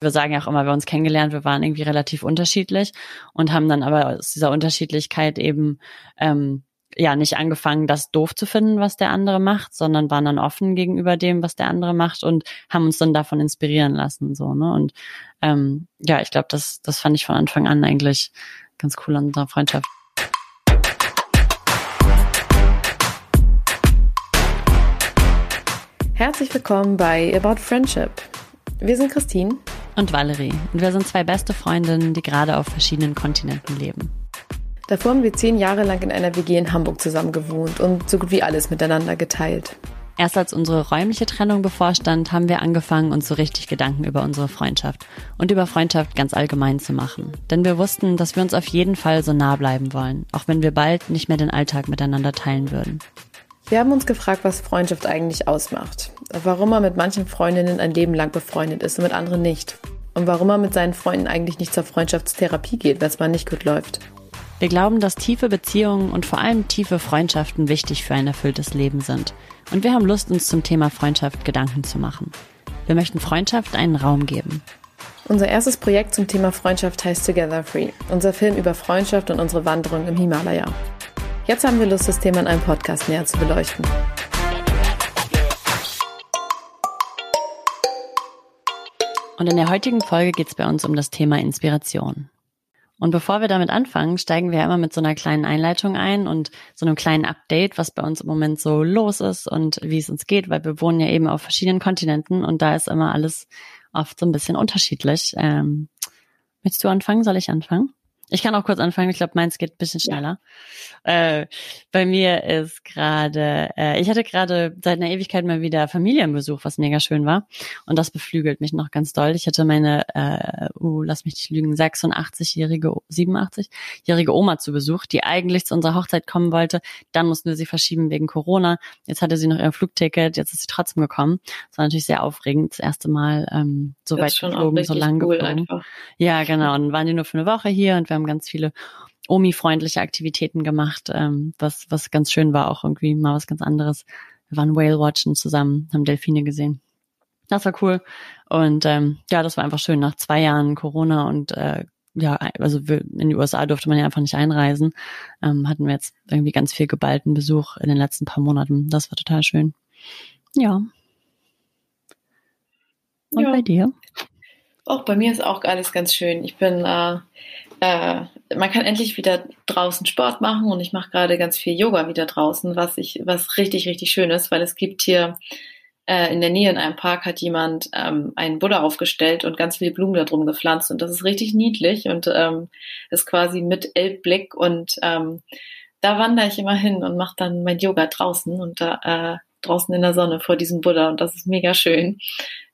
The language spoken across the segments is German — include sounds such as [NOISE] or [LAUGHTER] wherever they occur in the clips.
Wir sagen ja auch immer, wir uns kennengelernt, wir waren irgendwie relativ unterschiedlich und haben dann aber aus dieser Unterschiedlichkeit eben ähm, ja nicht angefangen, das doof zu finden, was der andere macht, sondern waren dann offen gegenüber dem, was der andere macht und haben uns dann davon inspirieren lassen. so ne Und ähm, ja, ich glaube, das, das fand ich von Anfang an eigentlich ganz cool an unserer Freundschaft. Herzlich willkommen bei About Friendship. Wir sind Christine und Valerie und wir sind zwei beste Freundinnen, die gerade auf verschiedenen Kontinenten leben. Davor haben wir zehn Jahre lang in einer WG in Hamburg zusammen gewohnt und so gut wie alles miteinander geteilt. Erst als unsere räumliche Trennung bevorstand, haben wir angefangen, uns so richtig Gedanken über unsere Freundschaft und über Freundschaft ganz allgemein zu machen. Denn wir wussten, dass wir uns auf jeden Fall so nah bleiben wollen, auch wenn wir bald nicht mehr den Alltag miteinander teilen würden. Wir haben uns gefragt, was Freundschaft eigentlich ausmacht. Warum man mit manchen Freundinnen ein Leben lang befreundet ist und mit anderen nicht. Und warum man mit seinen Freunden eigentlich nicht zur Freundschaftstherapie geht, wenn es mal nicht gut läuft. Wir glauben, dass tiefe Beziehungen und vor allem tiefe Freundschaften wichtig für ein erfülltes Leben sind. Und wir haben Lust, uns zum Thema Freundschaft Gedanken zu machen. Wir möchten Freundschaft einen Raum geben. Unser erstes Projekt zum Thema Freundschaft heißt Together Free, unser Film über Freundschaft und unsere Wanderung im Himalaya. Jetzt haben wir Lust, das Thema in einem Podcast näher zu beleuchten. Und in der heutigen Folge geht es bei uns um das Thema Inspiration. Und bevor wir damit anfangen, steigen wir ja immer mit so einer kleinen Einleitung ein und so einem kleinen Update, was bei uns im Moment so los ist und wie es uns geht, weil wir wohnen ja eben auf verschiedenen Kontinenten und da ist immer alles oft so ein bisschen unterschiedlich. Ähm, willst du anfangen? Soll ich anfangen? Ich kann auch kurz anfangen. Ich glaube, meins geht ein bisschen schneller. Ja. Äh, bei mir ist gerade, äh, ich hatte gerade seit einer Ewigkeit mal wieder Familienbesuch, was mega schön war. Und das beflügelt mich noch ganz doll. Ich hatte meine, äh, uh, lass mich nicht lügen, 86-jährige, 87-jährige Oma zu Besuch, die eigentlich zu unserer Hochzeit kommen wollte. Dann mussten wir sie verschieben wegen Corona. Jetzt hatte sie noch ihr Flugticket. Jetzt ist sie trotzdem gekommen. Das war natürlich sehr aufregend. Das erste Mal ähm, so das weit geflogen, so lang cool geflogen. Einfach. Ja, genau. Und waren die nur für eine Woche hier und wir haben ganz viele Omi-freundliche Aktivitäten gemacht, ähm, was, was ganz schön war, auch irgendwie mal was ganz anderes. Wir waren Whale-Watchen zusammen, haben Delfine gesehen. Das war cool. Und ähm, ja, das war einfach schön. Nach zwei Jahren Corona und äh, ja, also in die USA durfte man ja einfach nicht einreisen, ähm, hatten wir jetzt irgendwie ganz viel geballten Besuch in den letzten paar Monaten. Das war total schön. Ja. Und ja. bei dir? Auch bei mir ist auch alles ganz schön. Ich bin äh, äh, man kann endlich wieder draußen Sport machen und ich mache gerade ganz viel Yoga wieder draußen, was ich, was richtig, richtig schön ist, weil es gibt hier äh, in der Nähe in einem Park hat jemand ähm, einen Buddha aufgestellt und ganz viele Blumen da drum gepflanzt und das ist richtig niedlich und ähm, ist quasi mit Elbblick und ähm, da wandere ich immer hin und mache dann mein Yoga draußen und da äh, draußen in der Sonne vor diesem Buddha und das ist mega schön.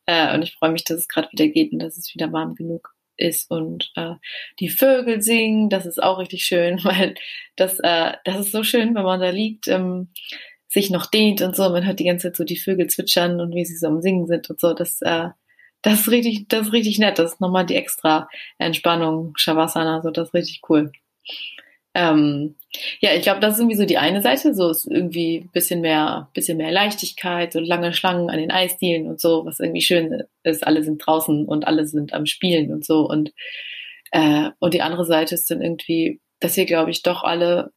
Äh, und ich freue mich, dass es gerade wieder geht und dass es wieder warm genug ist und äh, die Vögel singen, das ist auch richtig schön, [LAUGHS] weil das, äh, das ist so schön, wenn man da liegt, ähm, sich noch dehnt und so, man hört die ganze Zeit so die Vögel zwitschern und wie sie so am Singen sind und so, das, äh, das ist richtig, das ist richtig nett, das ist nochmal die extra Entspannung, Shavasana, so, das ist richtig cool. Ähm, ja, ich glaube, das ist irgendwie so die eine Seite, so ist irgendwie bisschen mehr, bisschen mehr Leichtigkeit, so lange Schlangen an den Eisdielen und so, was irgendwie schön ist. Alle sind draußen und alle sind am Spielen und so und äh, und die andere Seite ist dann irgendwie, dass wir, glaube ich, doch alle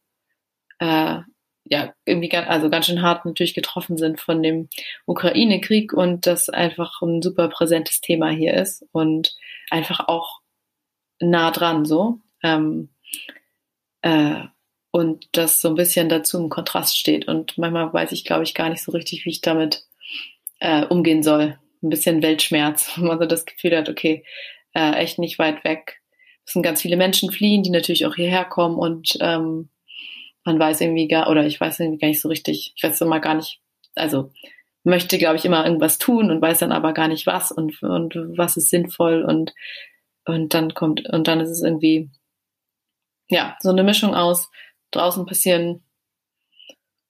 äh, ja irgendwie ganz, also ganz schön hart natürlich getroffen sind von dem Ukraine-Krieg und das einfach ein super präsentes Thema hier ist und einfach auch nah dran so. Ähm, äh, und das so ein bisschen dazu im Kontrast steht. Und manchmal weiß ich, glaube ich, gar nicht so richtig, wie ich damit äh, umgehen soll. Ein bisschen Weltschmerz, [LAUGHS] wo man so das Gefühl hat, okay, äh, echt nicht weit weg. Es sind ganz viele Menschen fliehen, die natürlich auch hierher kommen und ähm, man weiß irgendwie gar, oder ich weiß irgendwie gar nicht so richtig, ich weiß immer gar nicht, also möchte, glaube ich, immer irgendwas tun und weiß dann aber gar nicht was und, und was ist sinnvoll und, und dann kommt, und dann ist es irgendwie ja, so eine Mischung aus draußen passieren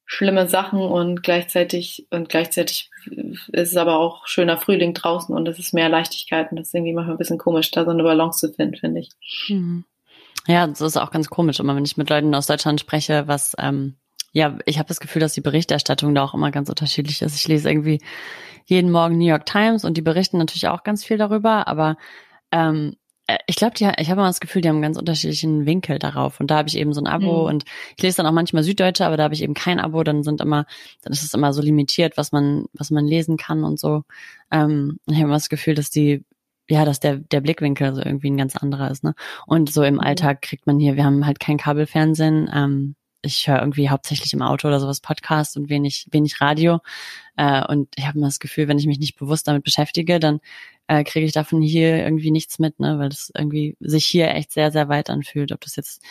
schlimme Sachen und gleichzeitig und gleichzeitig ist es aber auch schöner Frühling draußen und es ist mehr Leichtigkeit und das ist irgendwie manchmal ein bisschen komisch, da so eine Balance zu finden, finde ich. Mhm. Ja, das ist auch ganz komisch, immer wenn ich mit Leuten aus Deutschland spreche, was ähm, ja, ich habe das Gefühl, dass die Berichterstattung da auch immer ganz unterschiedlich ist. Ich lese irgendwie jeden Morgen New York Times und die berichten natürlich auch ganz viel darüber, aber ähm, äh, ich glaube, ich habe immer das Gefühl, die haben einen ganz unterschiedlichen Winkel darauf. Und da habe ich eben so ein Abo mhm. und ich lese dann auch manchmal Süddeutsche, aber da habe ich eben kein Abo. Dann sind immer, dann ist es immer so limitiert, was man, was man lesen kann und so. Ähm, ich habe immer das Gefühl, dass die, ja, dass der, der Blickwinkel so irgendwie ein ganz anderer ist. Ne? Und so im mhm. Alltag kriegt man hier, wir haben halt kein Kabelfernsehen. Ähm, ich höre irgendwie hauptsächlich im Auto oder sowas Podcast und wenig, wenig Radio. Äh, und ich habe immer das Gefühl, wenn ich mich nicht bewusst damit beschäftige, dann äh, kriege ich davon hier irgendwie nichts mit, ne, weil das irgendwie sich hier echt sehr, sehr weit anfühlt. Ob das jetzt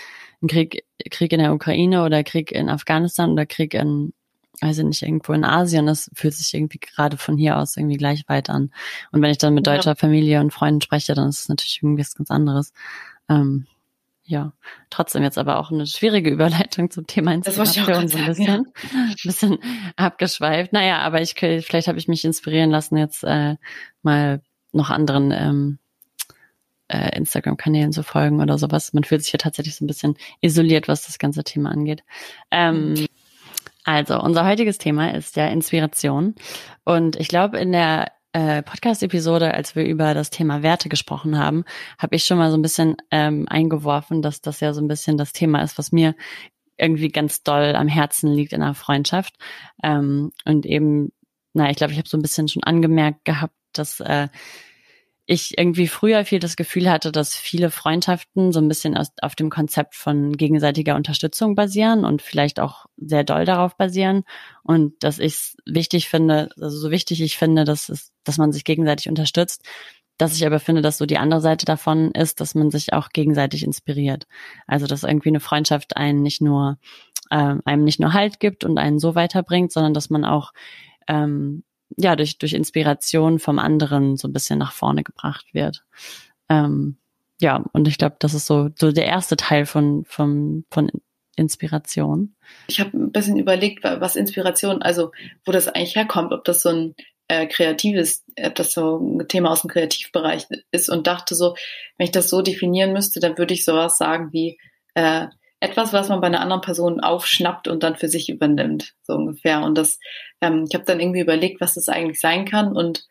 ein Krieg, Krieg in der Ukraine oder Krieg in Afghanistan oder Krieg in, weiß ich nicht, irgendwo in Asien, das fühlt sich irgendwie gerade von hier aus irgendwie gleich weit an. Und wenn ich dann mit deutscher ja. Familie und Freunden spreche, dann ist es natürlich irgendwie was ganz anderes. Ähm, ja, trotzdem jetzt aber auch eine schwierige [LAUGHS] Überleitung zum Thema Inspiration so ein bisschen, ja. ein bisschen abgeschweift. Naja, aber ich vielleicht habe ich mich inspirieren lassen, jetzt äh, mal noch anderen ähm, äh, Instagram-Kanälen zu folgen oder sowas. Man fühlt sich hier tatsächlich so ein bisschen isoliert, was das ganze Thema angeht. Ähm. Also, unser heutiges Thema ist ja Inspiration. Und ich glaube, in der äh, Podcast-Episode, als wir über das Thema Werte gesprochen haben, habe ich schon mal so ein bisschen ähm, eingeworfen, dass das ja so ein bisschen das Thema ist, was mir irgendwie ganz doll am Herzen liegt in einer Freundschaft. Ähm, und eben, na, ich glaube, ich habe so ein bisschen schon angemerkt gehabt, dass äh, ich irgendwie früher viel das Gefühl hatte, dass viele Freundschaften so ein bisschen aus, auf dem Konzept von gegenseitiger Unterstützung basieren und vielleicht auch sehr doll darauf basieren und dass ich es wichtig finde, also so wichtig ich finde, dass es, dass man sich gegenseitig unterstützt, dass ich aber finde, dass so die andere Seite davon ist, dass man sich auch gegenseitig inspiriert. Also dass irgendwie eine Freundschaft einen nicht nur äh, einem nicht nur Halt gibt und einen so weiterbringt, sondern dass man auch ähm, ja, durch, durch Inspiration vom anderen so ein bisschen nach vorne gebracht wird. Ähm, ja, und ich glaube, das ist so, so der erste Teil von, von, von Inspiration. Ich habe ein bisschen überlegt, was Inspiration, also wo das eigentlich herkommt, ob das so ein äh, kreatives, ob das so ein Thema aus dem Kreativbereich ist und dachte so, wenn ich das so definieren müsste, dann würde ich sowas sagen wie äh, etwas, was man bei einer anderen Person aufschnappt und dann für sich übernimmt, so ungefähr. Und das, ähm, ich habe dann irgendwie überlegt, was das eigentlich sein kann und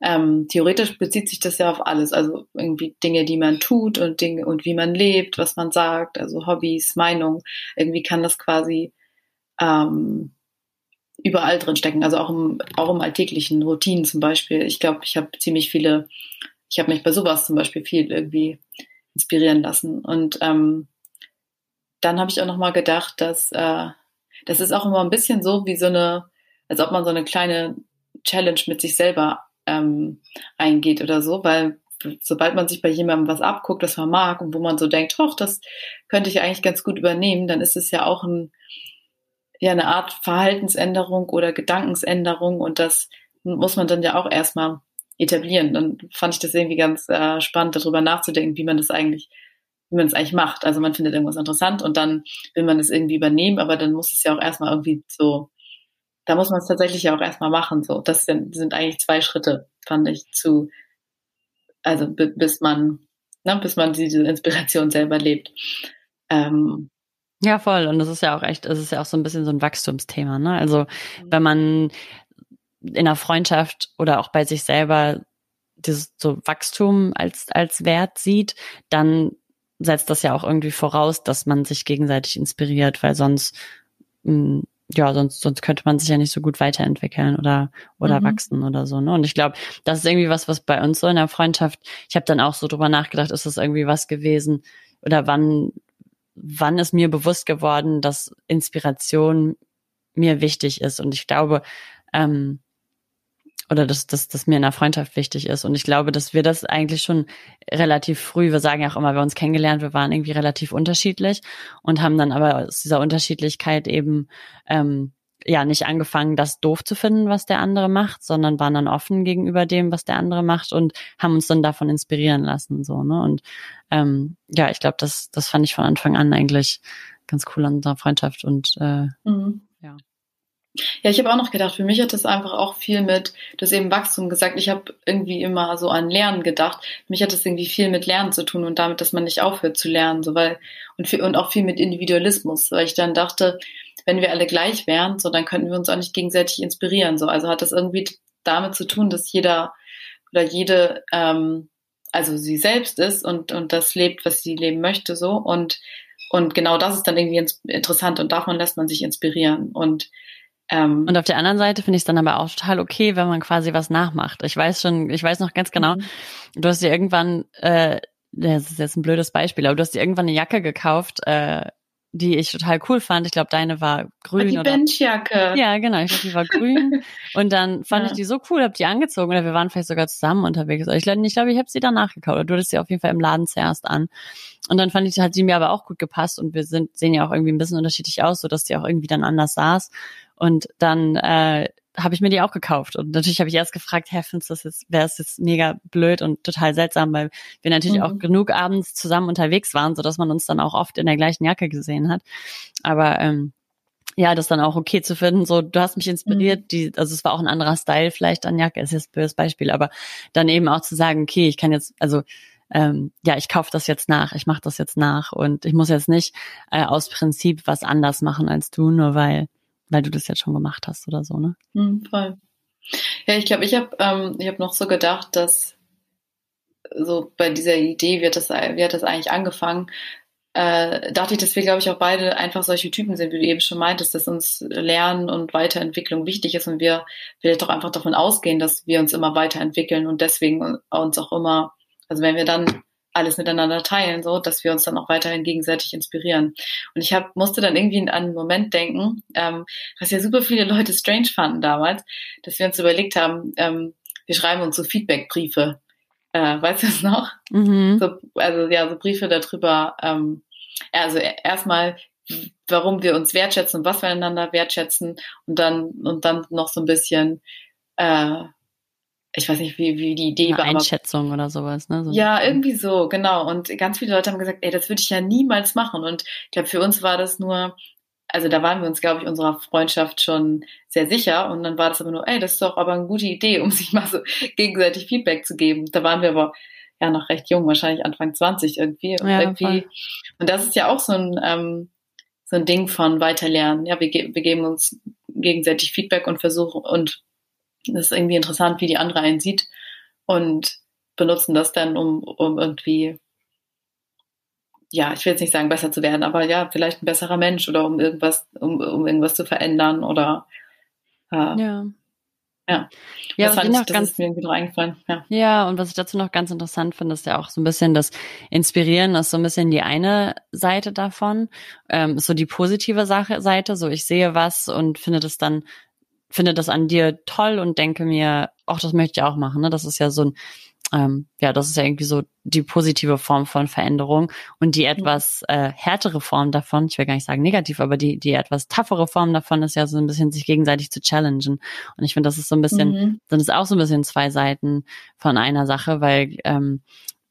ähm, theoretisch bezieht sich das ja auf alles, also irgendwie Dinge, die man tut und Dinge und wie man lebt, was man sagt, also Hobbys, Meinung. Irgendwie kann das quasi ähm, überall drin stecken, also auch im, auch im alltäglichen Routinen zum Beispiel. Ich glaube, ich habe ziemlich viele, ich habe mich bei sowas zum Beispiel viel irgendwie inspirieren lassen und ähm, dann habe ich auch noch mal gedacht, dass äh, das ist auch immer ein bisschen so wie so eine, als ob man so eine kleine Challenge mit sich selber ähm, eingeht oder so, weil sobald man sich bei jemandem was abguckt, das man mag und wo man so denkt, hoch, das könnte ich eigentlich ganz gut übernehmen, dann ist es ja auch ein, ja, eine Art Verhaltensänderung oder Gedankensänderung und das muss man dann ja auch erstmal etablieren. Dann fand ich das irgendwie ganz äh, spannend, darüber nachzudenken, wie man das eigentlich wie man es eigentlich macht. Also man findet irgendwas interessant und dann will man es irgendwie übernehmen, aber dann muss es ja auch erstmal irgendwie so, da muss man es tatsächlich ja auch erstmal machen. So, das sind, sind eigentlich zwei Schritte, fand ich, zu, also bis man, ne, bis man diese Inspiration selber lebt. Ähm, ja, voll. Und das ist ja auch echt, es ist ja auch so ein bisschen so ein Wachstumsthema, ne? Also mhm. wenn man in einer Freundschaft oder auch bei sich selber dieses so Wachstum als, als Wert sieht, dann setzt das ja auch irgendwie voraus, dass man sich gegenseitig inspiriert, weil sonst, mh, mm, ja, sonst, sonst könnte man sich ja nicht so gut weiterentwickeln oder, oder mhm. wachsen oder so. Ne? Und ich glaube, das ist irgendwie was, was bei uns so in der Freundschaft, ich habe dann auch so drüber nachgedacht, ist das irgendwie was gewesen oder wann, wann ist mir bewusst geworden, dass Inspiration mir wichtig ist. Und ich glaube, ähm, oder dass, dass, dass mir in der Freundschaft wichtig ist. Und ich glaube, dass wir das eigentlich schon relativ früh, wir sagen ja auch immer, wir uns kennengelernt, wir waren irgendwie relativ unterschiedlich und haben dann aber aus dieser Unterschiedlichkeit eben ähm, ja nicht angefangen, das doof zu finden, was der andere macht, sondern waren dann offen gegenüber dem, was der andere macht und haben uns dann davon inspirieren lassen. so ne Und ähm, ja, ich glaube, das, das fand ich von Anfang an eigentlich ganz cool an unserer Freundschaft und äh, mhm. ja. Ja, ich habe auch noch gedacht, für mich hat das einfach auch viel mit, das eben Wachstum gesagt. Ich habe irgendwie immer so an Lernen gedacht. Für mich hat das irgendwie viel mit Lernen zu tun und damit, dass man nicht aufhört zu lernen, so weil und, viel, und auch viel mit Individualismus, weil ich dann dachte, wenn wir alle gleich wären, so dann könnten wir uns auch nicht gegenseitig inspirieren. So, also hat das irgendwie damit zu tun, dass jeder oder jede ähm, also sie selbst ist und, und das lebt, was sie leben möchte, so. Und, und genau das ist dann irgendwie interessant und davon lässt man sich inspirieren. Und ähm, und auf der anderen Seite finde ich es dann aber auch total okay, wenn man quasi was nachmacht. Ich weiß schon, ich weiß noch ganz genau, mhm. du hast dir irgendwann, äh, das ist jetzt ein blödes Beispiel, aber du hast dir irgendwann eine Jacke gekauft, äh, die ich total cool fand. Ich glaube, deine war grün. Die oder, Benchjacke. Ja, genau. Ich glaube, die war grün. [LAUGHS] und dann fand ja. ich die so cool, habe die angezogen oder wir waren vielleicht sogar zusammen unterwegs. Ich glaube, ich, glaub, ich habe sie danach gekauft. Oder du hattest sie auf jeden Fall im Laden zuerst an. Und dann fand ich, hat sie mir aber auch gut gepasst und wir sind, sehen ja auch irgendwie ein bisschen unterschiedlich aus, so dass die auch irgendwie dann anders saß. Und dann äh, habe ich mir die auch gekauft. Und natürlich habe ich erst gefragt, Herr, findest du das jetzt, wäre es jetzt mega blöd und total seltsam, weil wir natürlich mhm. auch genug abends zusammen unterwegs waren, so dass man uns dann auch oft in der gleichen Jacke gesehen hat. Aber ähm, ja, das dann auch okay zu finden. So, du hast mich inspiriert, mhm. die, also es war auch ein anderer Style vielleicht an Jacke, ist jetzt ein böses Beispiel, aber dann eben auch zu sagen, okay, ich kann jetzt, also ähm, ja, ich kaufe das jetzt nach, ich mache das jetzt nach und ich muss jetzt nicht äh, aus Prinzip was anders machen als du, nur weil weil du das jetzt schon gemacht hast oder so, ne? Mhm, voll. Ja, ich glaube, ich habe ähm, ich hab noch so gedacht, dass so bei dieser Idee wird das, wird das eigentlich angefangen, äh, dachte ich, dass wir, glaube ich, auch beide einfach solche Typen sind, wie du eben schon meintest, dass uns Lernen und Weiterentwicklung wichtig ist und wir vielleicht doch einfach davon ausgehen, dass wir uns immer weiterentwickeln und deswegen uns auch immer, also wenn wir dann alles miteinander teilen, so dass wir uns dann auch weiterhin gegenseitig inspirieren. Und ich hab, musste dann irgendwie an einen Moment denken, ähm, was ja super viele Leute strange fanden damals, dass wir uns überlegt haben, ähm, wir schreiben uns so Feedbackbriefe. Äh, weißt du das noch? Mhm. So, also ja, so Briefe darüber. Ähm, also erstmal, warum wir uns wertschätzen und was wir einander wertschätzen und dann und dann noch so ein bisschen äh, ich weiß nicht, wie, wie die Idee war. Einschätzung oder sowas, ne? So ja, irgendwie so, genau. Und ganz viele Leute haben gesagt, ey, das würde ich ja niemals machen. Und ich glaube, für uns war das nur, also da waren wir uns, glaube ich, unserer Freundschaft schon sehr sicher. Und dann war das aber nur, ey, das ist doch aber eine gute Idee, um [LAUGHS] sich mal so gegenseitig Feedback zu geben. Da waren wir aber ja noch recht jung, wahrscheinlich Anfang 20 irgendwie. Und, ja, irgendwie. und das ist ja auch so ein, ähm, so ein Ding von Weiterlernen. Ja, wir, ge wir geben uns gegenseitig Feedback und versuchen und das ist irgendwie interessant, wie die andere einen sieht und benutzen das dann, um, um irgendwie, ja, ich will jetzt nicht sagen, besser zu werden, aber ja, vielleicht ein besserer Mensch oder um irgendwas, um, um irgendwas zu verändern oder äh, ja. Ja, ja das, fand ich, das ganz, ist mir irgendwie noch eingefallen. Ja. ja, und was ich dazu noch ganz interessant finde, ist ja auch so ein bisschen das Inspirieren, das ist so ein bisschen die eine Seite davon, ähm, so die positive Sache, Seite, so ich sehe was und finde das dann finde das an dir toll und denke mir, ach, das möchte ich auch machen. Ne? Das ist ja so ein, ähm, ja, das ist ja irgendwie so die positive Form von Veränderung und die etwas äh, härtere Form davon, ich will gar nicht sagen negativ, aber die, die etwas toughere Form davon ist ja so ein bisschen sich gegenseitig zu challengen. Und ich finde, das ist so ein bisschen, mhm. sind es auch so ein bisschen zwei Seiten von einer Sache, weil ähm,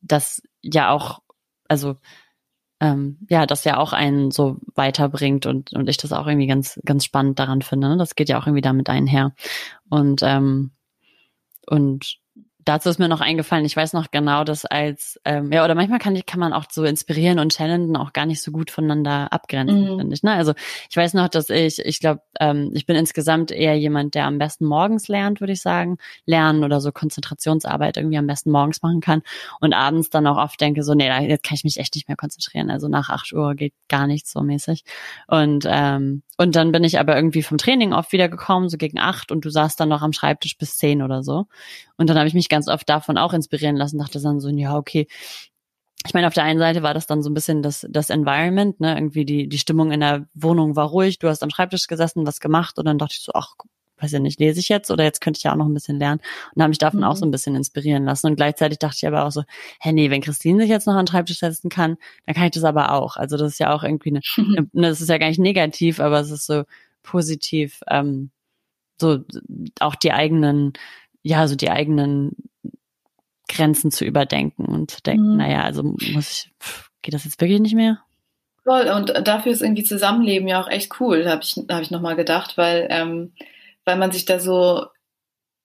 das ja auch, also ähm, ja, das ja auch einen so weiterbringt und, und ich das auch irgendwie ganz, ganz spannend daran finde. Ne? Das geht ja auch irgendwie damit einher. Und, ähm, und dazu ist mir noch eingefallen, ich weiß noch genau, dass als, ähm, ja, oder manchmal kann, ich, kann man auch so inspirieren und challengen auch gar nicht so gut voneinander abgrenzen, mhm. finde ich. Ne? Also ich weiß noch, dass ich, ich glaube, ähm, ich bin insgesamt eher jemand, der am besten morgens lernt, würde ich sagen. Lernen oder so Konzentrationsarbeit irgendwie am besten morgens machen kann und abends dann auch oft denke, so, nee, jetzt kann ich mich echt nicht mehr konzentrieren. Also nach acht Uhr geht gar nichts so mäßig. Und, ähm, und dann bin ich aber irgendwie vom Training oft wiedergekommen, so gegen acht und du saßt dann noch am Schreibtisch bis zehn oder so. Und dann habe ich mich ganz oft davon auch inspirieren lassen, dachte dann so, ja, okay. Ich meine, auf der einen Seite war das dann so ein bisschen das, das Environment, ne, irgendwie die, die Stimmung in der Wohnung war ruhig, du hast am Schreibtisch gesessen, was gemacht und dann dachte ich so, ach, weiß ja nicht, lese ich jetzt oder jetzt könnte ich ja auch noch ein bisschen lernen und habe mich davon mhm. auch so ein bisschen inspirieren lassen und gleichzeitig dachte ich aber auch so, hä, nee, wenn Christine sich jetzt noch an den Schreibtisch setzen kann, dann kann ich das aber auch. Also das ist ja auch irgendwie eine, eine [LAUGHS] das ist ja gar nicht negativ, aber es ist so positiv, ähm, so auch die eigenen, ja, so die eigenen Grenzen zu überdenken und zu denken, mhm. naja, also muss ich, geht das jetzt wirklich nicht mehr? Voll, und dafür ist irgendwie Zusammenleben ja auch echt cool, habe ich, hab ich nochmal gedacht, weil, ähm, weil man sich da so,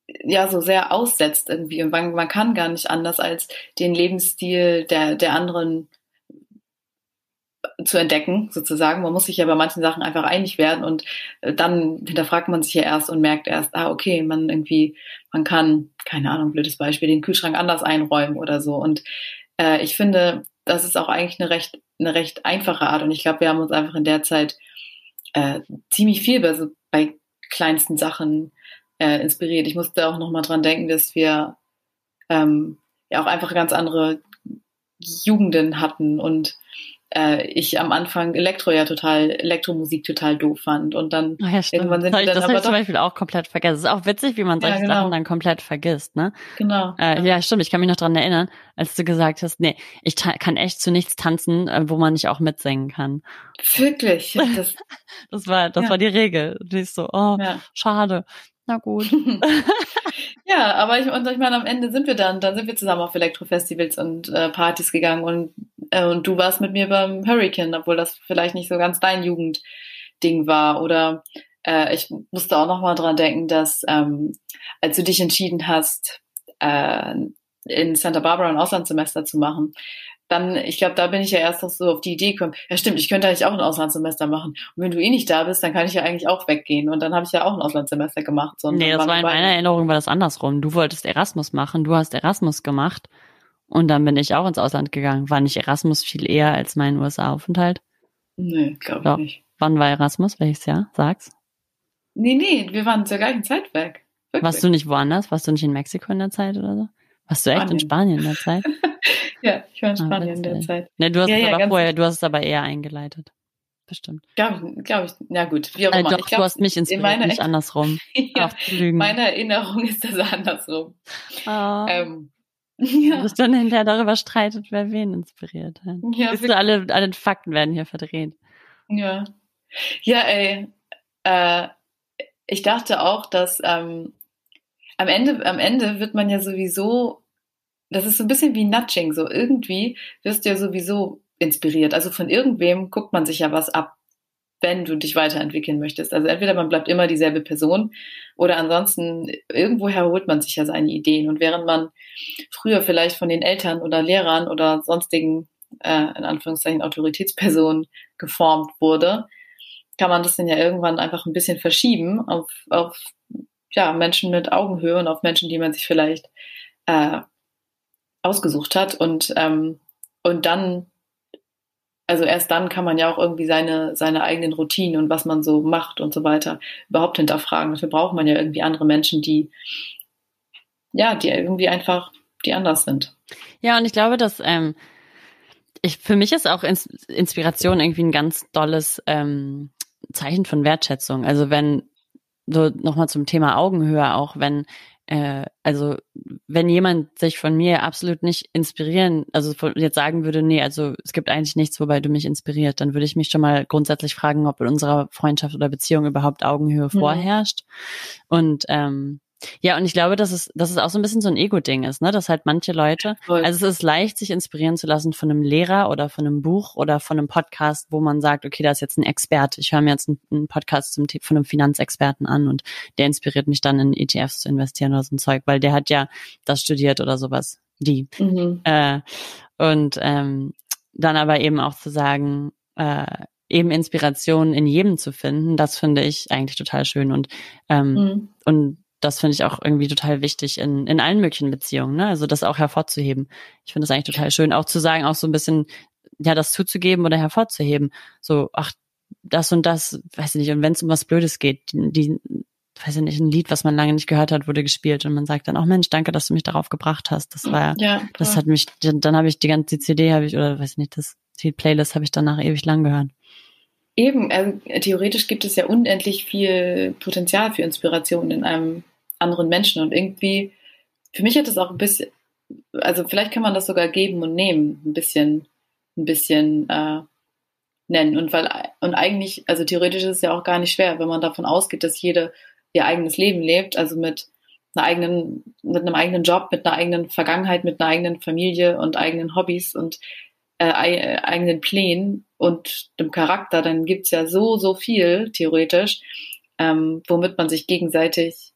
ja, so sehr aussetzt irgendwie und man, man kann gar nicht anders als den Lebensstil der, der anderen zu entdecken, sozusagen. Man muss sich ja bei manchen Sachen einfach einig werden und äh, dann hinterfragt man sich ja erst und merkt erst, ah, okay, man irgendwie, man kann, keine Ahnung, blödes Beispiel, den Kühlschrank anders einräumen oder so. Und äh, ich finde, das ist auch eigentlich eine recht, eine recht einfache Art. Und ich glaube, wir haben uns einfach in der Zeit äh, ziemlich viel bei, so, bei kleinsten Sachen äh, inspiriert. Ich musste auch nochmal dran denken, dass wir ähm, ja auch einfach ganz andere Jugenden hatten und äh, ich am Anfang Elektro ja total, Elektromusik total doof fand. Und dann Ach ja, irgendwann sind das, dann das habe ich zum Beispiel auch komplett vergessen. Es ist auch witzig, wie man solche ja, genau. Sachen dann komplett vergisst, ne? Genau. Äh, ja. ja. stimmt. Ich kann mich noch dran erinnern, als du gesagt hast, nee, ich kann echt zu nichts tanzen, äh, wo man nicht auch mitsingen kann. Wirklich? Das, [LAUGHS] das war, das ja. war die Regel. Du siehst so, oh, schade. Na gut. [LAUGHS] ja, aber ich, und ich meine, am Ende sind wir dann, dann sind wir zusammen auf Elektrofestivals und äh, Partys gegangen und, äh, und du warst mit mir beim Hurricane, obwohl das vielleicht nicht so ganz dein Jugendding war. Oder äh, ich musste auch nochmal dran denken, dass ähm, als du dich entschieden hast, äh, in Santa Barbara ein Auslandssemester zu machen, dann, ich glaube, da bin ich ja erst noch so auf die Idee gekommen, ja stimmt, ich könnte eigentlich auch ein Auslandssemester machen. Und wenn du eh nicht da bist, dann kann ich ja eigentlich auch weggehen. Und dann habe ich ja auch ein Auslandssemester gemacht. So, nee, das war in meiner Erinnerung war das andersrum. Du wolltest Erasmus machen, du hast Erasmus gemacht. Und dann bin ich auch ins Ausland gegangen. War nicht Erasmus viel eher als mein USA-Aufenthalt? Nee, glaube ich nicht. Wann war Erasmus? Welches Jahr? Sag's. Nee, nee, wir waren zur gleichen Zeit weg. Wirklich. Warst du nicht woanders? Warst du nicht in Mexiko in der Zeit oder so? Warst du echt Spanien. in Spanien in der Zeit? [LAUGHS] Ja, ich war in ah, Spanien ah, in der Zeit. Ne, du hast ja, es ja, aber vorher, du hast es aber eher eingeleitet. Bestimmt. Glaube glaub ich, ja gut, wie auch äh, immer. Äh, doch, glaub, du hast mich inspiriert, meine, nicht andersrum. [LAUGHS] ja, meine Erinnerung ist das andersrum. Oh. Ähm, [LAUGHS] ja. Dass dann hinterher darüber streitet, wer wen inspiriert hat. Ja, du, alle, alle Fakten werden hier verdreht. Ja. Ja, ey. Äh, ich dachte auch, dass ähm, am Ende, am Ende wird man ja sowieso das ist so ein bisschen wie Nudging, so irgendwie wirst du ja sowieso inspiriert. Also von irgendwem guckt man sich ja was ab, wenn du dich weiterentwickeln möchtest. Also entweder man bleibt immer dieselbe Person oder ansonsten irgendwoher holt man sich ja seine Ideen. Und während man früher vielleicht von den Eltern oder Lehrern oder sonstigen, äh, in Anführungszeichen, Autoritätspersonen geformt wurde, kann man das dann ja irgendwann einfach ein bisschen verschieben auf, auf ja, Menschen mit Augenhöhe und auf Menschen, die man sich vielleicht äh, ausgesucht hat und, ähm, und dann, also erst dann kann man ja auch irgendwie seine, seine eigenen Routinen und was man so macht und so weiter überhaupt hinterfragen. Dafür braucht man ja irgendwie andere Menschen, die, ja, die irgendwie einfach, die anders sind. Ja, und ich glaube, dass, ähm, ich, für mich ist auch Ins Inspiration irgendwie ein ganz dolles ähm, Zeichen von Wertschätzung. Also wenn, so nochmal zum Thema Augenhöhe, auch wenn äh, also wenn jemand sich von mir absolut nicht inspirieren, also von, jetzt sagen würde, nee, also es gibt eigentlich nichts, wobei du mich inspiriert, dann würde ich mich schon mal grundsätzlich fragen, ob in unserer Freundschaft oder Beziehung überhaupt Augenhöhe mhm. vorherrscht. Und ähm, ja, und ich glaube, dass es, dass es auch so ein bisschen so ein Ego-Ding ist, ne? Dass halt manche Leute, Voll. also es ist leicht, sich inspirieren zu lassen von einem Lehrer oder von einem Buch oder von einem Podcast, wo man sagt, okay, da ist jetzt ein Experte. Ich höre mir jetzt einen, einen Podcast zum, von einem Finanzexperten an und der inspiriert mich dann in ETFs zu investieren oder so ein Zeug, weil der hat ja das studiert oder sowas. Die. Mhm. Äh, und ähm, dann aber eben auch zu sagen, äh, eben Inspiration in jedem zu finden, das finde ich eigentlich total schön und ähm, mhm. und das finde ich auch irgendwie total wichtig in, in allen möglichen Beziehungen, ne? Also das auch hervorzuheben. Ich finde es eigentlich total schön, auch zu sagen, auch so ein bisschen, ja, das zuzugeben oder hervorzuheben. So, ach, das und das, weiß ich nicht, und wenn es um was Blödes geht, die, die, weiß ich nicht, ein Lied, was man lange nicht gehört hat, wurde gespielt und man sagt dann auch, Mensch, danke, dass du mich darauf gebracht hast. Das war, ja, das hat mich, dann habe ich die ganze CD, habe ich, oder weiß ich nicht, das, die Playlist habe ich danach ewig lang gehört. Eben, also theoretisch gibt es ja unendlich viel Potenzial für Inspiration in einem anderen Menschen. Und irgendwie, für mich hat es auch ein bisschen, also vielleicht kann man das sogar geben und nehmen, ein bisschen, ein bisschen äh, nennen. Und weil, und eigentlich, also theoretisch ist es ja auch gar nicht schwer, wenn man davon ausgeht, dass jede ihr eigenes Leben lebt, also mit einer eigenen, mit einem eigenen Job, mit einer eigenen Vergangenheit, mit einer eigenen Familie und eigenen Hobbys und äh, eigenen Plänen und dem Charakter, dann gibt's ja so, so viel, theoretisch, ähm, womit man sich gegenseitig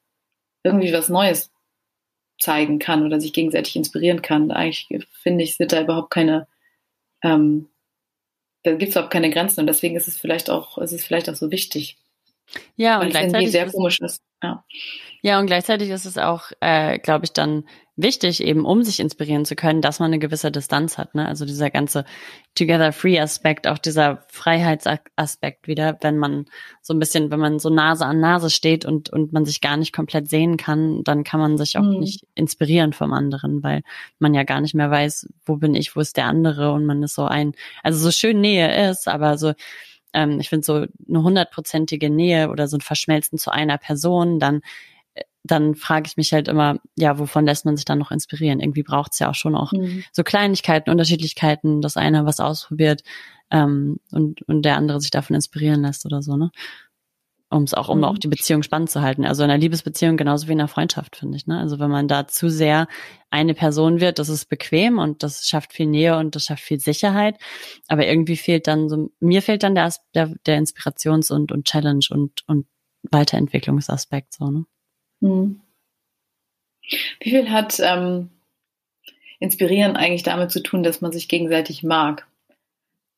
irgendwie was Neues zeigen kann oder sich gegenseitig inspirieren kann. Eigentlich finde ich, sind da überhaupt keine, ähm, da gibt es überhaupt keine Grenzen und deswegen ist es vielleicht auch, ist es vielleicht auch so wichtig. Ja, und gleichzeitig sehr komisch ist. Ja. ja, und gleichzeitig ist es auch, äh, glaube ich, dann wichtig, eben um sich inspirieren zu können, dass man eine gewisse Distanz hat. Ne? Also dieser ganze Together Free Aspekt, auch dieser Freiheitsaspekt wieder, wenn man so ein bisschen, wenn man so Nase an Nase steht und, und man sich gar nicht komplett sehen kann, dann kann man sich auch mhm. nicht inspirieren vom anderen, weil man ja gar nicht mehr weiß, wo bin ich, wo ist der andere und man ist so ein, also so schön Nähe ist, aber so ähm, ich finde so eine hundertprozentige Nähe oder so ein Verschmelzen zu einer Person, dann dann frage ich mich halt immer, ja, wovon lässt man sich dann noch inspirieren? Irgendwie braucht es ja auch schon auch mhm. so Kleinigkeiten, Unterschiedlichkeiten, dass einer was ausprobiert ähm, und, und der andere sich davon inspirieren lässt oder so, ne? um es auch, um mhm. auch die Beziehung spannend zu halten. Also in einer Liebesbeziehung genauso wie in einer Freundschaft, finde ich. Ne? Also wenn man da zu sehr eine Person wird, das ist bequem und das schafft viel Nähe und das schafft viel Sicherheit. Aber irgendwie fehlt dann so, mir fehlt dann der, der, der Inspirations- und, und Challenge und, und Weiterentwicklungsaspekt so, ne? Mhm. Wie viel hat ähm, Inspirieren eigentlich damit zu tun, dass man sich gegenseitig mag?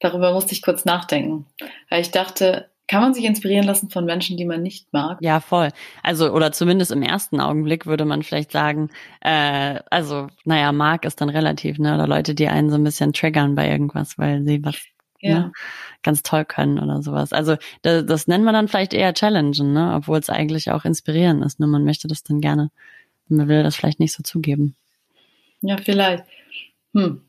Darüber musste ich kurz nachdenken. Weil ich dachte, kann man sich inspirieren lassen von Menschen, die man nicht mag? Ja, voll. Also, oder zumindest im ersten Augenblick würde man vielleicht sagen, äh, also, naja, mag ist dann relativ, ne? Oder Leute, die einen so ein bisschen triggern bei irgendwas, weil sie was ja. ne, ganz toll können oder sowas. Also das, das nennt man dann vielleicht eher challengen, ne? Obwohl es eigentlich auch inspirieren ist. Nur man möchte das dann gerne, man will das vielleicht nicht so zugeben. Ja, vielleicht. Hm.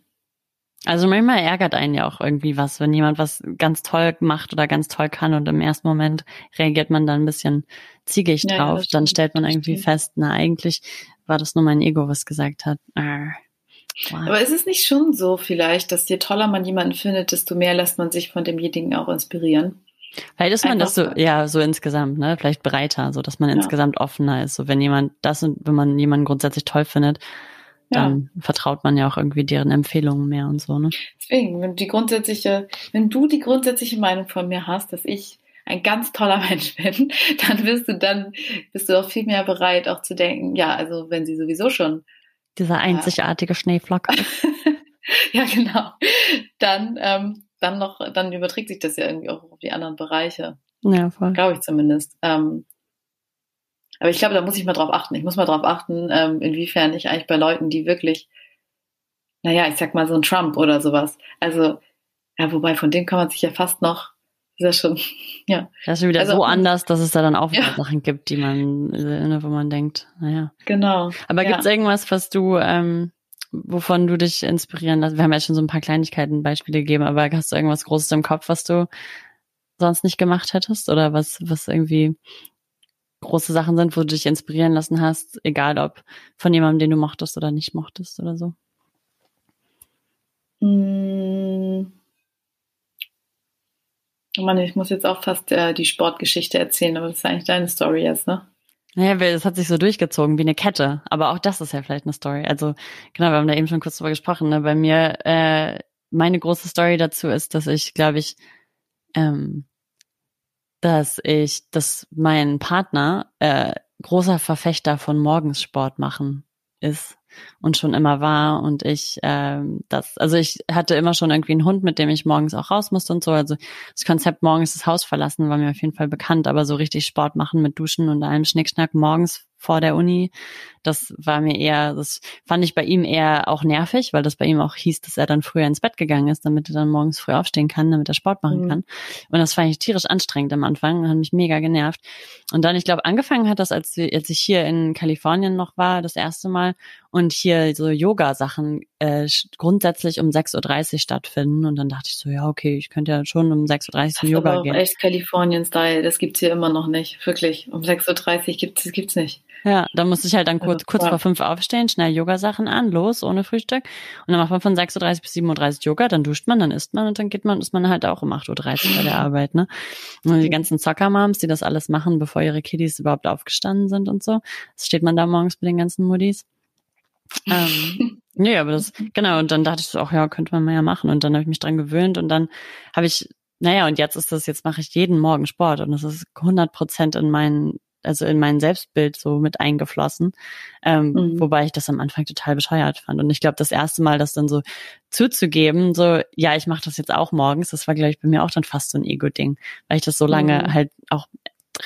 Also manchmal ärgert einen ja auch irgendwie was, wenn jemand was ganz toll macht oder ganz toll kann und im ersten Moment reagiert man dann ein bisschen ziegig ja, drauf. dann stellt man irgendwie fest, na eigentlich war das nur mein Ego, was gesagt hat. Arr. Wow. Aber ist es nicht schon so vielleicht, dass je toller man jemanden findet, desto mehr lässt man sich von demjenigen auch inspirieren? Vielleicht ist man Einfach das so, ja, so insgesamt, ne? Vielleicht breiter, so dass man ja. insgesamt offener ist. So wenn jemand das und wenn man jemanden grundsätzlich toll findet, dann ja. vertraut man ja auch irgendwie deren Empfehlungen mehr und so, ne? Deswegen, wenn die grundsätzliche, wenn du die grundsätzliche Meinung von mir hast, dass ich ein ganz toller [LAUGHS] Mensch bin, dann bist du dann, bist du auch viel mehr bereit, auch zu denken, ja, also wenn sie sowieso schon dieser einzigartige ja. Schneeflocke. [LAUGHS] ja, genau. Dann, ähm, dann noch, dann überträgt sich das ja irgendwie auch auf die anderen Bereiche. Ja, voll. Glaube ich zumindest. Ähm, aber ich glaube, da muss ich mal drauf achten. Ich muss mal drauf achten, ähm, inwiefern ich eigentlich bei Leuten, die wirklich, naja, ich sag mal so ein Trump oder sowas. Also, ja, wobei von dem kann man sich ja fast noch, ist ja schon, ja. Das ist schon wieder also, so anders, dass es da dann auch ja. Sachen gibt, die man, äh, wo man denkt, naja. Genau. Aber ja. gibt es irgendwas, was du, ähm, wovon du dich inspirieren lässt? Wir haben ja schon so ein paar Kleinigkeiten, Beispiele gegeben, aber hast du irgendwas Großes im Kopf, was du sonst nicht gemacht hättest? Oder was, was irgendwie große Sachen sind, wo du dich inspirieren lassen hast, egal ob von jemandem, den du mochtest oder nicht mochtest oder so? Mmh. Oh Mann, ich muss jetzt auch fast äh, die Sportgeschichte erzählen, aber das ist eigentlich deine Story jetzt, ne? Naja, das hat sich so durchgezogen wie eine Kette. Aber auch das ist ja vielleicht eine Story. Also genau, wir haben da eben schon kurz drüber gesprochen. Ne? Bei mir, äh, meine große Story dazu ist, dass ich, glaube ich, ähm, dass ich, dass mein Partner äh, großer Verfechter von Morgenssport machen ist und schon immer war und ich ähm, das also ich hatte immer schon irgendwie einen Hund mit dem ich morgens auch raus musste und so also das Konzept morgens das Haus verlassen war mir auf jeden Fall bekannt aber so richtig Sport machen mit Duschen und allem Schnickschnack morgens vor der Uni. Das war mir eher, das fand ich bei ihm eher auch nervig, weil das bei ihm auch hieß, dass er dann früher ins Bett gegangen ist, damit er dann morgens früh aufstehen kann, damit er Sport machen mhm. kann. Und das fand ich tierisch anstrengend am Anfang, hat mich mega genervt. Und dann, ich glaube, angefangen hat das, als, als ich hier in Kalifornien noch war, das erste Mal, und hier so Yoga-Sachen äh, grundsätzlich um 6.30 Uhr stattfinden. Und dann dachte ich so, ja, okay, ich könnte ja schon um 6.30 Uhr zum Yoga aber auch gehen. echt Kalifornien-Style, das gibt's hier immer noch nicht. Wirklich, um 6.30 Uhr gibt's, gibt's nicht. Ja, da musste ich halt dann kurz, kurz vor fünf aufstehen, schnell Yoga-Sachen an, los, ohne Frühstück. Und dann macht man von 6.30 bis 7.30 Uhr Yoga, dann duscht man, dann isst man und dann geht man, ist man halt auch um 8.30 Uhr bei der Arbeit, ne? Und die ganzen Soccer-Moms, die das alles machen, bevor ihre Kiddies überhaupt aufgestanden sind und so. Das steht man da morgens mit den ganzen Muddies. Ähm, [LAUGHS] nee, aber das, genau, und dann dachte ich so, ach ja, könnte man mal ja machen. Und dann habe ich mich dran gewöhnt und dann habe ich, naja, und jetzt ist das, jetzt mache ich jeden Morgen Sport und das ist 100 Prozent in meinen also in mein Selbstbild so mit eingeflossen, ähm, mhm. wobei ich das am Anfang total bescheuert fand. Und ich glaube, das erste Mal, das dann so zuzugeben, so, ja, ich mache das jetzt auch morgens, das war, glaube ich, bei mir auch dann fast so ein Ego-Ding, weil ich das so lange mhm. halt auch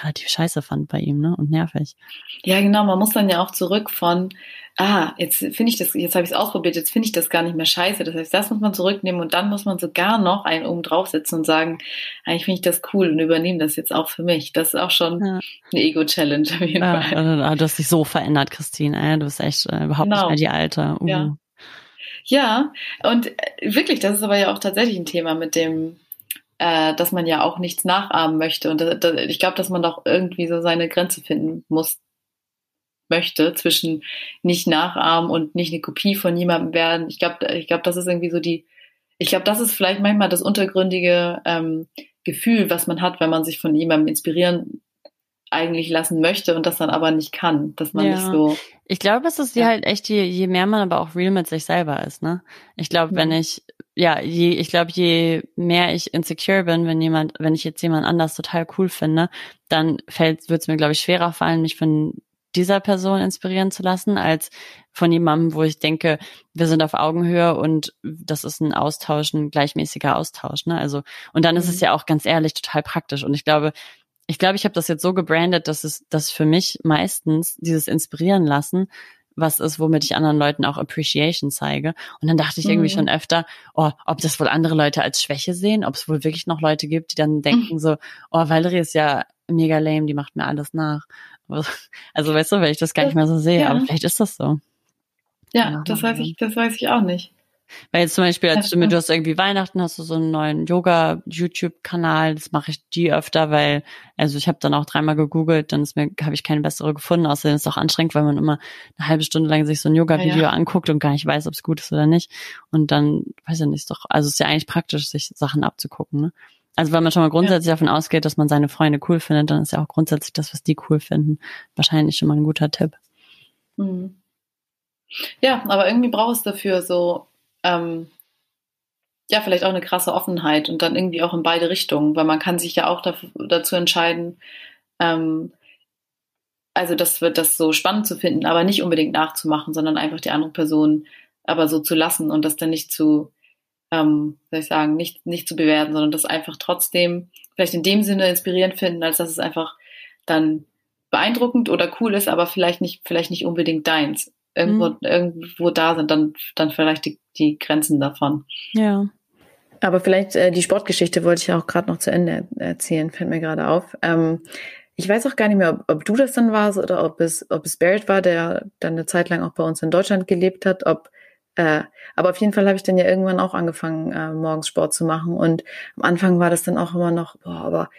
relativ scheiße fand bei ihm, ne? Und nervig. Ja, genau. Man muss dann ja auch zurück von, ah, jetzt finde ich das, jetzt habe ich es ausprobiert, jetzt finde ich das gar nicht mehr scheiße. Das heißt, das muss man zurücknehmen und dann muss man sogar noch einen oben draufsetzen und sagen, eigentlich finde ich das cool und übernehme das jetzt auch für mich. Das ist auch schon ja. eine Ego-Challenge auf jeden ja, Fall. Du hast dich so verändert, Christine. Du bist echt äh, überhaupt genau. nicht mehr die Alte. Uh. Ja. Ja, und äh, wirklich, das ist aber ja auch tatsächlich ein Thema mit dem, äh, dass man ja auch nichts nachahmen möchte. Und da, da, ich glaube, dass man doch irgendwie so seine Grenze finden muss, möchte zwischen nicht nachahmen und nicht eine Kopie von jemandem werden. Ich glaube, ich glaube, das ist irgendwie so die, ich glaube, das ist vielleicht manchmal das untergründige ähm, Gefühl, was man hat, wenn man sich von jemandem inspirieren eigentlich lassen möchte und das dann aber nicht kann, dass man ja. nicht so. Ich glaube, es ist ja. halt echt, je, je mehr man aber auch real mit sich selber ist, ne? Ich glaube, mhm. wenn ich, ja, je, ich glaube, je mehr ich insecure bin, wenn jemand, wenn ich jetzt jemand anders total cool finde, dann fällt, wird es mir, glaube ich, schwerer fallen, mich von dieser Person inspirieren zu lassen, als von jemandem, wo ich denke, wir sind auf Augenhöhe und das ist ein Austausch, ein gleichmäßiger Austausch. Ne? Also, und dann mhm. ist es mhm. ja auch ganz ehrlich total praktisch. Und ich glaube, ich glaube, ich habe das jetzt so gebrandet, dass es dass für mich meistens dieses Inspirieren lassen was ist, womit ich anderen Leuten auch Appreciation zeige. Und dann dachte ich irgendwie mhm. schon öfter, oh, ob das wohl andere Leute als Schwäche sehen, ob es wohl wirklich noch Leute gibt, die dann denken mhm. so, oh, Valerie ist ja mega lame, die macht mir alles nach. [LAUGHS] Also weißt du, weil ich das gar nicht mehr so sehe, ja. aber vielleicht ist das so. Ja, ja das weiß ich, das weiß ich auch nicht. Weil jetzt zum Beispiel, als du mir, du hast irgendwie Weihnachten, hast du so einen neuen Yoga-YouTube-Kanal, das mache ich die öfter, weil, also ich habe dann auch dreimal gegoogelt, dann ist mir, habe ich keine bessere gefunden, außerdem ist es auch anstrengend, weil man immer eine halbe Stunde lang sich so ein Yoga-Video ja, ja. anguckt und gar nicht weiß, ob es gut ist oder nicht. Und dann, weiß ich nicht, ist doch, also es ist ja eigentlich praktisch, sich Sachen abzugucken, ne? Also wenn man schon mal grundsätzlich ja. davon ausgeht, dass man seine Freunde cool findet, dann ist ja auch grundsätzlich das, was die cool finden, wahrscheinlich schon mal ein guter Tipp. Mhm. Ja, aber irgendwie braucht es dafür so, ähm, ja, vielleicht auch eine krasse Offenheit und dann irgendwie auch in beide Richtungen, weil man kann sich ja auch dafür, dazu entscheiden, ähm, also das wird das so spannend zu finden, aber nicht unbedingt nachzumachen, sondern einfach die andere Person aber so zu lassen und das dann nicht zu, ähm, soll ich sagen, nicht, nicht zu bewerten, sondern das einfach trotzdem vielleicht in dem Sinne inspirierend finden, als dass es einfach dann beeindruckend oder cool ist, aber vielleicht nicht, vielleicht nicht unbedingt deins. Irgendwo, mhm. irgendwo da sind dann, dann vielleicht die, die Grenzen davon. Ja. Aber vielleicht äh, die Sportgeschichte wollte ich auch gerade noch zu Ende erzählen, fällt mir gerade auf. Ähm, ich weiß auch gar nicht mehr, ob, ob, du das dann warst oder ob es, ob es Barrett war, der dann eine Zeit lang auch bei uns in Deutschland gelebt hat, ob äh, aber auf jeden Fall habe ich dann ja irgendwann auch angefangen, äh, morgens Sport zu machen. Und am Anfang war das dann auch immer noch, boah, aber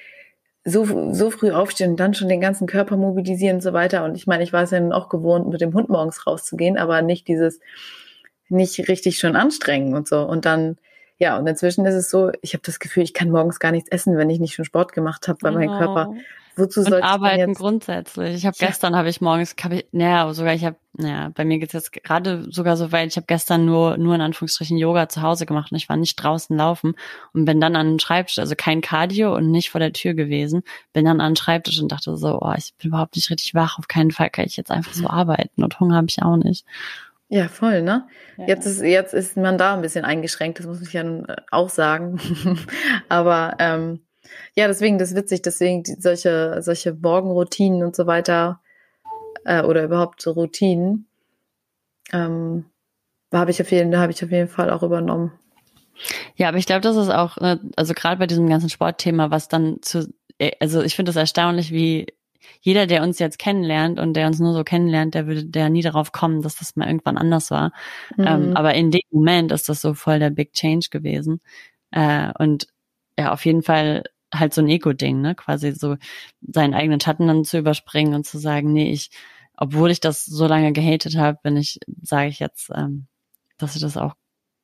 so, so früh aufstehen dann schon den ganzen Körper mobilisieren und so weiter. Und ich meine, ich war es ja auch gewohnt, mit dem Hund morgens rauszugehen, aber nicht dieses, nicht richtig schon anstrengen und so. Und dann, ja, und inzwischen ist es so, ich habe das Gefühl, ich kann morgens gar nichts essen, wenn ich nicht schon Sport gemacht habe, weil oh. mein Körper Wozu ich arbeiten jetzt? grundsätzlich. Ich habe ja. gestern habe ich morgens, hab ich, naja, sogar ich habe, naja, bei mir geht's jetzt gerade sogar so weit. Ich habe gestern nur nur in Anführungsstrichen Yoga zu Hause gemacht und ich war nicht draußen laufen und bin dann an den Schreibtisch, also kein Cardio und nicht vor der Tür gewesen, bin dann an den Schreibtisch und dachte so, oh, ich bin überhaupt nicht richtig wach. Auf keinen Fall kann ich jetzt einfach so arbeiten und Hunger habe ich auch nicht. Ja, voll, ne? Ja. Jetzt ist jetzt ist man da ein bisschen eingeschränkt, das muss ich ja auch sagen. [LAUGHS] Aber ähm, ja, deswegen, das ist witzig, deswegen die, solche, solche Morgenroutinen und so weiter äh, oder überhaupt so Routinen ähm, habe ich, auf jeden, hab ich auf jeden Fall auch übernommen. Ja, aber ich glaube, das ist auch, ne, also gerade bei diesem ganzen Sportthema, was dann zu, äh, also ich finde es erstaunlich, wie jeder, der uns jetzt kennenlernt und der uns nur so kennenlernt, der würde der nie darauf kommen, dass das mal irgendwann anders war. Mhm. Ähm, aber in dem Moment ist das so voll der Big Change gewesen. Äh, und ja, auf jeden Fall halt so ein Ego-Ding, ne? Quasi so seinen eigenen Schatten dann zu überspringen und zu sagen, nee, ich, obwohl ich das so lange gehatet habe, bin ich, sage ich jetzt, ähm, dass ich das auch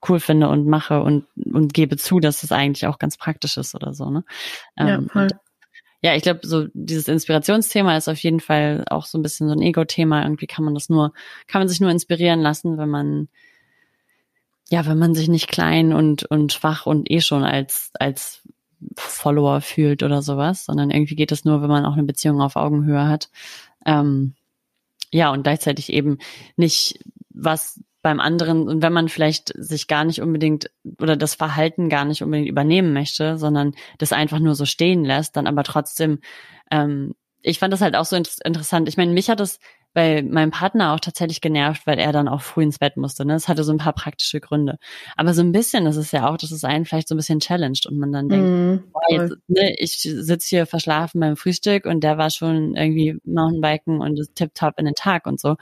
cool finde und mache und, und gebe zu, dass es eigentlich auch ganz praktisch ist oder so, ne? Ähm, ja, voll. Und, ja, ich glaube, so dieses Inspirationsthema ist auf jeden Fall auch so ein bisschen so ein Ego-Thema. Irgendwie kann man das nur, kann man sich nur inspirieren lassen, wenn man, ja, wenn man sich nicht klein und, und schwach und eh schon als, als Follower fühlt oder sowas, sondern irgendwie geht es nur, wenn man auch eine Beziehung auf Augenhöhe hat. Ähm, ja, und gleichzeitig eben nicht was beim anderen und wenn man vielleicht sich gar nicht unbedingt oder das Verhalten gar nicht unbedingt übernehmen möchte, sondern das einfach nur so stehen lässt, dann aber trotzdem, ähm, ich fand das halt auch so interessant. Ich meine, mich hat das bei meinem Partner auch tatsächlich genervt, weil er dann auch früh ins Bett musste. Ne? Das hatte so ein paar praktische Gründe. Aber so ein bisschen ist es ja auch, dass es einen vielleicht so ein bisschen challenged und man dann denkt, mm, boah, jetzt, ne, ich sitze hier verschlafen beim Frühstück und der war schon irgendwie Mountainbiken und ist tipptopp in den Tag und so.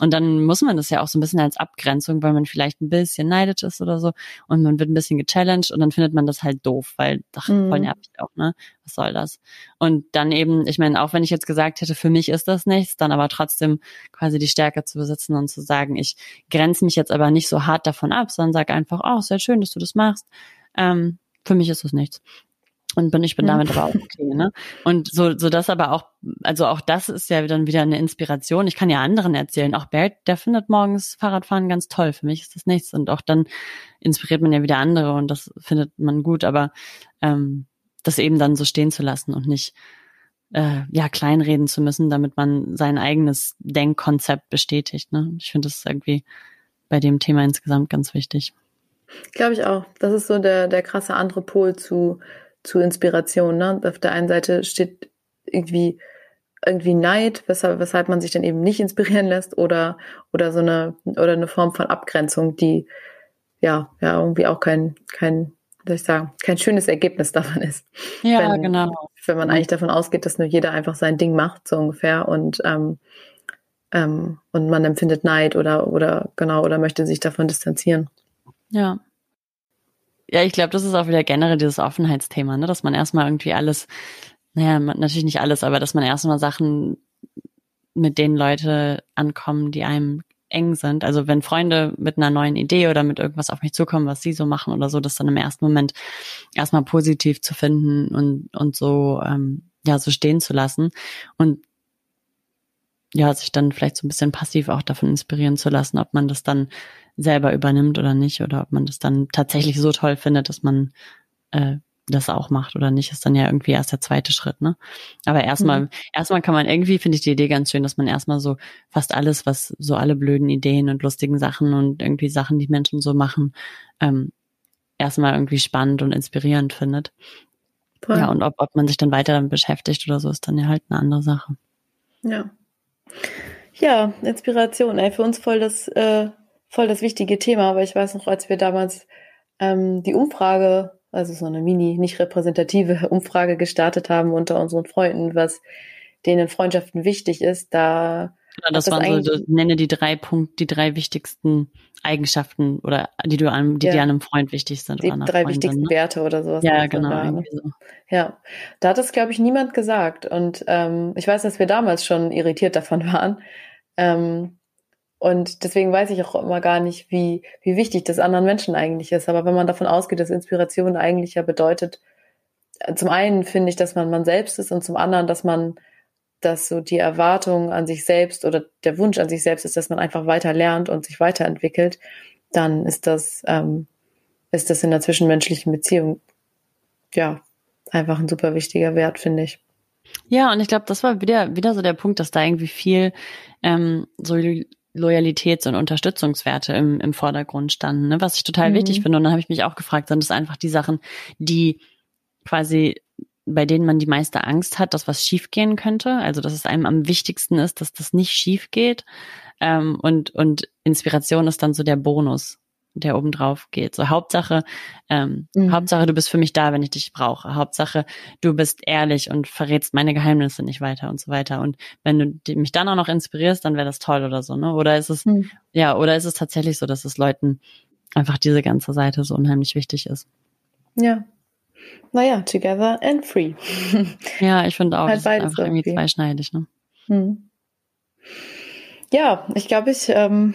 Und dann muss man das ja auch so ein bisschen als Abgrenzung, weil man vielleicht ein bisschen neidisch ist oder so und man wird ein bisschen gechallenged und dann findet man das halt doof, weil, ach, voll nervig auch, ne? Was soll das? Und dann eben, ich meine, auch wenn ich jetzt gesagt hätte, für mich ist das nichts, dann aber trotzdem quasi die Stärke zu besitzen und zu sagen, ich grenze mich jetzt aber nicht so hart davon ab, sondern sage einfach, oh, sehr schön, dass du das machst. Ähm, für mich ist das nichts. Und bin, ich bin damit aber auch okay, ne? Und so, so das aber auch, also auch das ist ja dann wieder eine Inspiration. Ich kann ja anderen erzählen. Auch Bert, der findet morgens Fahrradfahren ganz toll. Für mich ist das nichts. Und auch dann inspiriert man ja wieder andere und das findet man gut. Aber ähm, das eben dann so stehen zu lassen und nicht äh, ja kleinreden zu müssen, damit man sein eigenes Denkkonzept bestätigt. Ne? Ich finde das irgendwie bei dem Thema insgesamt ganz wichtig. Glaube ich auch. Das ist so der, der krasse andere Pol zu, zu Inspiration. Ne? Auf der einen Seite steht irgendwie irgendwie Neid, weshalb, weshalb man sich dann eben nicht inspirieren lässt oder oder so eine oder eine Form von Abgrenzung, die ja ja irgendwie auch kein kein soll ich sagen, kein schönes Ergebnis davon ist. Ja, wenn, genau. Wenn man eigentlich davon ausgeht, dass nur jeder einfach sein Ding macht, so ungefähr, und ähm, ähm, und man empfindet Neid oder oder genau oder möchte sich davon distanzieren. Ja. Ja, ich glaube, das ist auch wieder generell dieses Offenheitsthema, ne? dass man erstmal irgendwie alles, naja, natürlich nicht alles, aber dass man erstmal Sachen mit denen Leute ankommen, die einem eng sind. Also wenn Freunde mit einer neuen Idee oder mit irgendwas auf mich zukommen, was sie so machen oder so, das dann im ersten Moment erstmal positiv zu finden und, und so, ähm, ja, so stehen zu lassen. Und ja, sich dann vielleicht so ein bisschen passiv auch davon inspirieren zu lassen, ob man das dann selber übernimmt oder nicht, oder ob man das dann tatsächlich so toll findet, dass man äh, das auch macht oder nicht, ist dann ja irgendwie erst der zweite Schritt, ne? Aber erstmal, mhm. erstmal kann man irgendwie, finde ich die Idee ganz schön, dass man erstmal so fast alles, was so alle blöden Ideen und lustigen Sachen und irgendwie Sachen, die Menschen so machen, ähm, erstmal irgendwie spannend und inspirierend findet. Voll. Ja, und ob, ob man sich dann weiter damit beschäftigt oder so, ist dann ja halt eine andere Sache. Ja. Ja, Inspiration, ey, für uns voll das, äh, voll das wichtige Thema, aber ich weiß noch, als wir damals ähm, die Umfrage also so eine mini, nicht repräsentative [LAUGHS] Umfrage gestartet haben unter unseren Freunden, was denen Freundschaften wichtig ist, da ja, das, das waren so, nenne die drei Punkte, die drei wichtigsten Eigenschaften oder die du an, die ja, dir an einem Freund wichtig sind. Die drei Freundin, wichtigsten ne? Werte oder sowas. Ja, genau. Da, ne? so. Ja, da hat es, glaube ich, niemand gesagt. Und ähm, ich weiß, dass wir damals schon irritiert davon [LAUGHS] waren. Ähm, und deswegen weiß ich auch immer gar nicht, wie, wie wichtig das anderen Menschen eigentlich ist. Aber wenn man davon ausgeht, dass Inspiration eigentlich ja bedeutet, äh, zum einen finde ich, dass man man selbst ist und zum anderen, dass man, dass so die Erwartung an sich selbst oder der Wunsch an sich selbst ist, dass man einfach weiter lernt und sich weiterentwickelt, dann ist das, ähm, ist das in der zwischenmenschlichen Beziehung, ja, einfach ein super wichtiger Wert, finde ich. Ja, und ich glaube, das war wieder, wieder so der Punkt, dass da irgendwie viel ähm, so Loyalitäts- und Unterstützungswerte im, im Vordergrund standen, ne? was ich total mhm. wichtig finde. Und dann habe ich mich auch gefragt, sind das einfach die Sachen, die quasi bei denen man die meiste Angst hat, dass was schiefgehen könnte, also dass es einem am wichtigsten ist, dass das nicht schief geht. Ähm, und, und Inspiration ist dann so der Bonus, der oben drauf geht. So Hauptsache, ähm, mhm. Hauptsache, du bist für mich da, wenn ich dich brauche. Hauptsache, du bist ehrlich und verrätst meine Geheimnisse nicht weiter und so weiter. Und wenn du mich dann auch noch inspirierst, dann wäre das toll oder so, ne? Oder ist es, mhm. ja, oder ist es tatsächlich so, dass es Leuten einfach diese ganze Seite so unheimlich wichtig ist? Ja. Naja, together and free. [LAUGHS] ja, ich finde auch, halt das ist einfach irgendwie, irgendwie zweischneidig, ne? Mhm. Ja, ich glaube, ich ähm,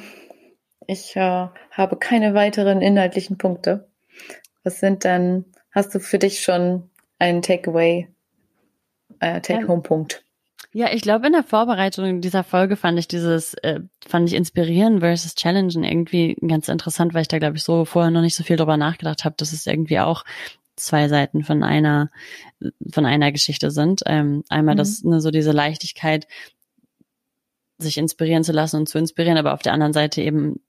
ich äh, habe keine weiteren inhaltlichen Punkte. Was sind denn, hast du für dich schon einen Takeaway, äh, Take-Home-Punkt? Ja, ich glaube, in der Vorbereitung dieser Folge fand ich dieses, äh, fand ich inspirieren versus challengen irgendwie ganz interessant, weil ich da, glaube ich, so vorher noch nicht so viel drüber nachgedacht habe, dass es irgendwie auch zwei Seiten von einer von einer Geschichte sind. Ähm, einmal mhm. das ne, so diese Leichtigkeit, sich inspirieren zu lassen und zu inspirieren, aber auf der anderen Seite eben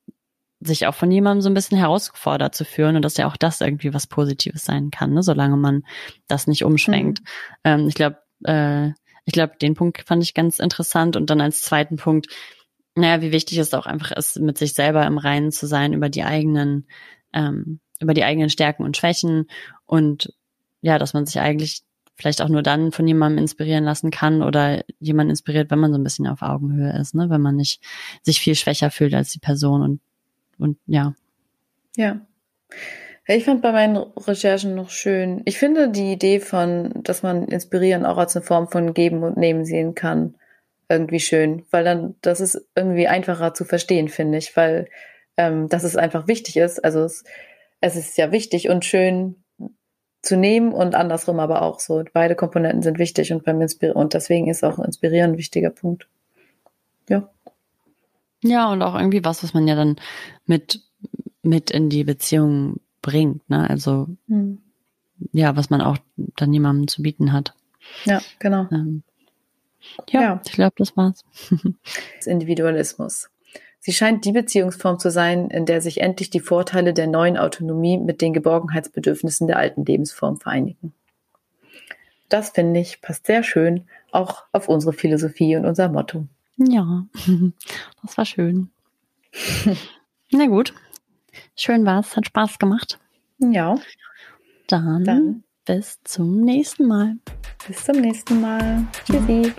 sich auch von jemandem so ein bisschen herausgefordert zu fühlen und dass ja auch das irgendwie was Positives sein kann, ne, solange man das nicht umschwenkt. Mhm. Ähm, ich glaube, äh, ich glaube, den Punkt fand ich ganz interessant und dann als zweiten Punkt, naja, wie wichtig es auch einfach ist, mit sich selber im Reinen zu sein über die eigenen, ähm, über die eigenen Stärken und Schwächen und ja, dass man sich eigentlich vielleicht auch nur dann von jemandem inspirieren lassen kann oder jemand inspiriert, wenn man so ein bisschen auf Augenhöhe ist, ne? wenn man nicht sich viel schwächer fühlt als die Person und, und ja. Ja. Ich fand bei meinen Recherchen noch schön, ich finde die Idee von, dass man inspirieren auch als eine Form von Geben und Nehmen sehen kann, irgendwie schön, weil dann, das ist irgendwie einfacher zu verstehen, finde ich, weil ähm, dass es einfach wichtig ist. Also es, es ist ja wichtig und schön, zu nehmen und andersrum aber auch so. Beide Komponenten sind wichtig und beim Inspirieren und deswegen ist auch Inspirieren ein wichtiger Punkt. Ja. Ja, und auch irgendwie was, was man ja dann mit, mit in die Beziehung bringt, ne? Also, hm. ja, was man auch dann jemandem zu bieten hat. Ja, genau. Ähm, ja, ja, ich glaube, das war's. das [LAUGHS] Individualismus. Sie scheint die Beziehungsform zu sein, in der sich endlich die Vorteile der neuen Autonomie mit den Geborgenheitsbedürfnissen der alten Lebensform vereinigen. Das finde ich passt sehr schön auch auf unsere Philosophie und unser Motto. Ja, [LAUGHS] das war schön. [LAUGHS] Na gut, schön war's, hat Spaß gemacht. Ja. Dann, Dann bis zum nächsten Mal. Bis zum nächsten Mal. Tschüssi.